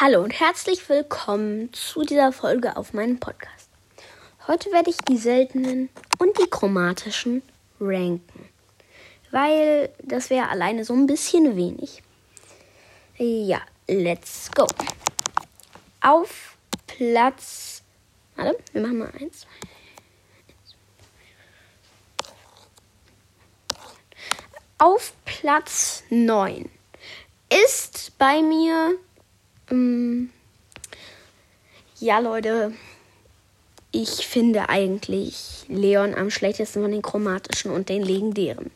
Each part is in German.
Hallo und herzlich willkommen zu dieser Folge auf meinem Podcast. Heute werde ich die seltenen und die chromatischen ranken, weil das wäre alleine so ein bisschen wenig. Ja, let's go. Auf Platz. Warte, wir machen mal eins. Auf Platz 9 ist bei mir. Ähm, ja, Leute. Ich finde eigentlich Leon am schlechtesten von den chromatischen und den legendären.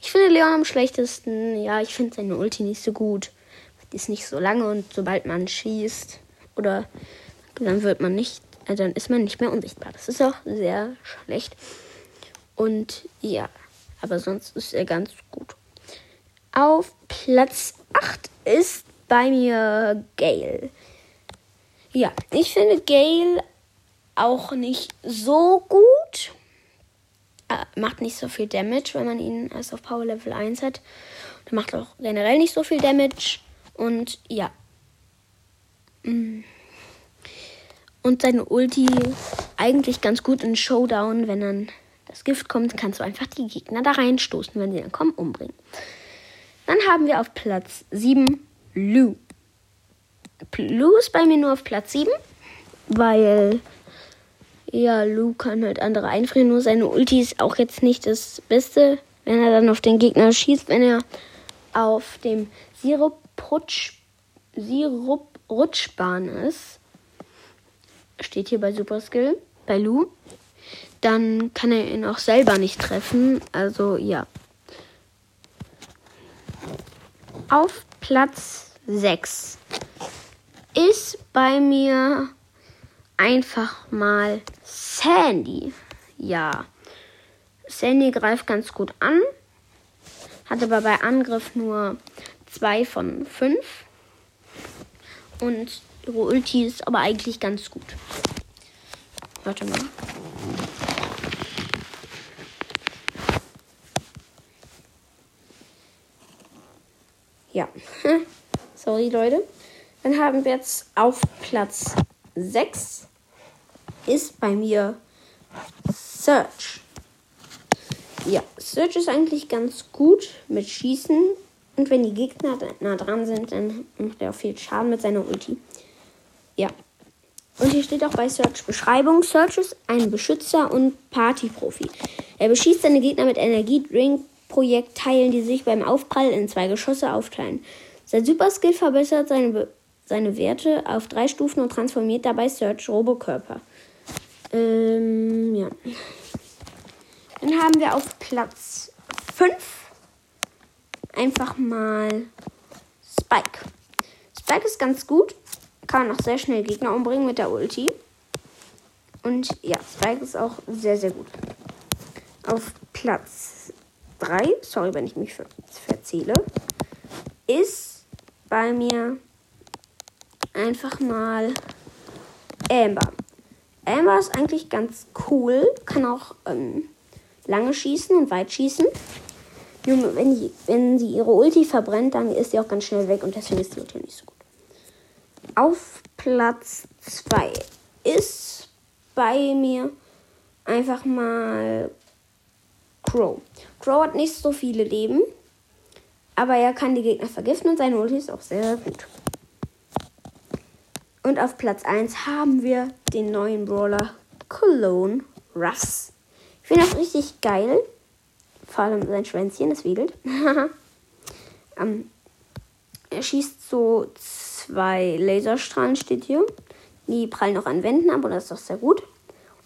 Ich finde Leon am schlechtesten. Ja, ich finde seine Ulti nicht so gut. Die ist nicht so lange und sobald man schießt oder dann wird man nicht, äh, dann ist man nicht mehr unsichtbar. Das ist auch sehr schlecht. Und ja, aber sonst ist er ganz gut. Auf Platz 8 ist bei mir Gale. Ja, ich finde Gale auch nicht so gut. Äh, macht nicht so viel Damage, wenn man ihn erst auf Power Level 1 hat. Der macht auch generell nicht so viel Damage. Und ja. Mm. Und seine Ulti eigentlich ganz gut in Showdown, wenn dann das Gift kommt, kannst du einfach die Gegner da reinstoßen, wenn sie dann kommen, umbringen. Dann haben wir auf Platz 7 Lou. Lou ist bei mir nur auf Platz 7, weil ja, Lou kann halt andere einfrieren, nur seine Ulti ist auch jetzt nicht das Beste, wenn er dann auf den Gegner schießt, wenn er auf dem Sirup-Rutschbahn ist. Steht hier bei Super Skill, bei Lou. Dann kann er ihn auch selber nicht treffen. Also ja. Auf Platz 6 ist bei mir einfach mal Sandy. Ja. Sandy greift ganz gut an. Hat aber bei Angriff nur 2 von 5. Und ihre Ulti ist aber eigentlich ganz gut. Warte mal. Ja. Sorry, Leute. Dann haben wir jetzt auf Platz 6 ist bei mir Search. Ja, Search ist eigentlich ganz gut mit Schießen. Und wenn die Gegner nah dran sind, dann macht er auch viel Schaden mit seiner Ulti. Ja. Und hier steht auch bei Search Beschreibung: Search ist ein Beschützer und Partyprofi. Er beschießt seine Gegner mit Energiedrink-Projekteilen, die sich beim Aufprall in zwei Geschosse aufteilen. Sein Superskill verbessert seine, seine Werte auf drei Stufen und transformiert dabei Search Robokörper. Ähm, ja. Dann haben wir auf Platz 5 einfach mal Spike. Spike ist ganz gut. Kann auch sehr schnell Gegner umbringen mit der Ulti. Und ja, Spike ist auch sehr, sehr gut. Auf Platz 3, sorry, wenn ich mich ver verzähle, ist bei mir einfach mal Amber. Amber ist eigentlich ganz cool. Kann auch ähm, lange schießen und weit schießen. Junge, wenn, wenn sie ihre Ulti verbrennt, dann ist sie auch ganz schnell weg und deswegen ist die Ulti nicht so gut. Auf Platz 2 ist bei mir einfach mal Crow. Crow hat nicht so viele Leben, aber er kann die Gegner vergiften und seine Ulti ist auch sehr, gut. Und auf Platz 1 haben wir den neuen Brawler Cologne Russ. Ich finde das richtig geil. Vor allem sein Schwänzchen, das wedelt. ähm, er schießt so zwei Laserstrahlen, steht hier. Die prallen auch an Wänden ab und das ist doch sehr gut.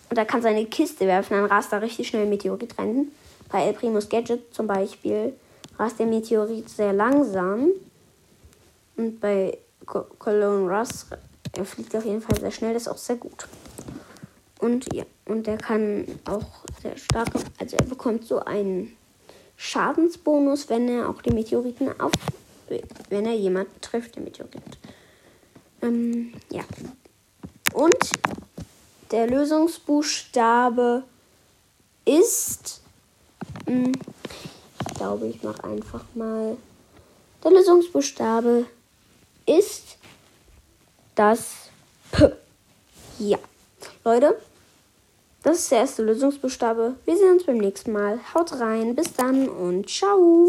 Und er kann seine Kiste werfen, dann rast er richtig schnell Meteorit rein. Bei El Primus Gadget zum Beispiel rast der Meteorit sehr langsam. Und bei Cologne Russ er fliegt auf jeden Fall sehr schnell, das ist auch sehr gut. Und ja, und er kann auch sehr stark, also er bekommt so einen Schadensbonus, wenn er auch die Meteoriten auf, wenn er jemand trifft, der Meteorit. Ähm, ja. Und der Lösungsbuchstabe ist, ich glaube, ich mache einfach mal, der Lösungsbuchstabe ist das P. Ja. Leute, das ist der erste Lösungsbuchstabe. Wir sehen uns beim nächsten Mal. Haut rein, bis dann und ciao.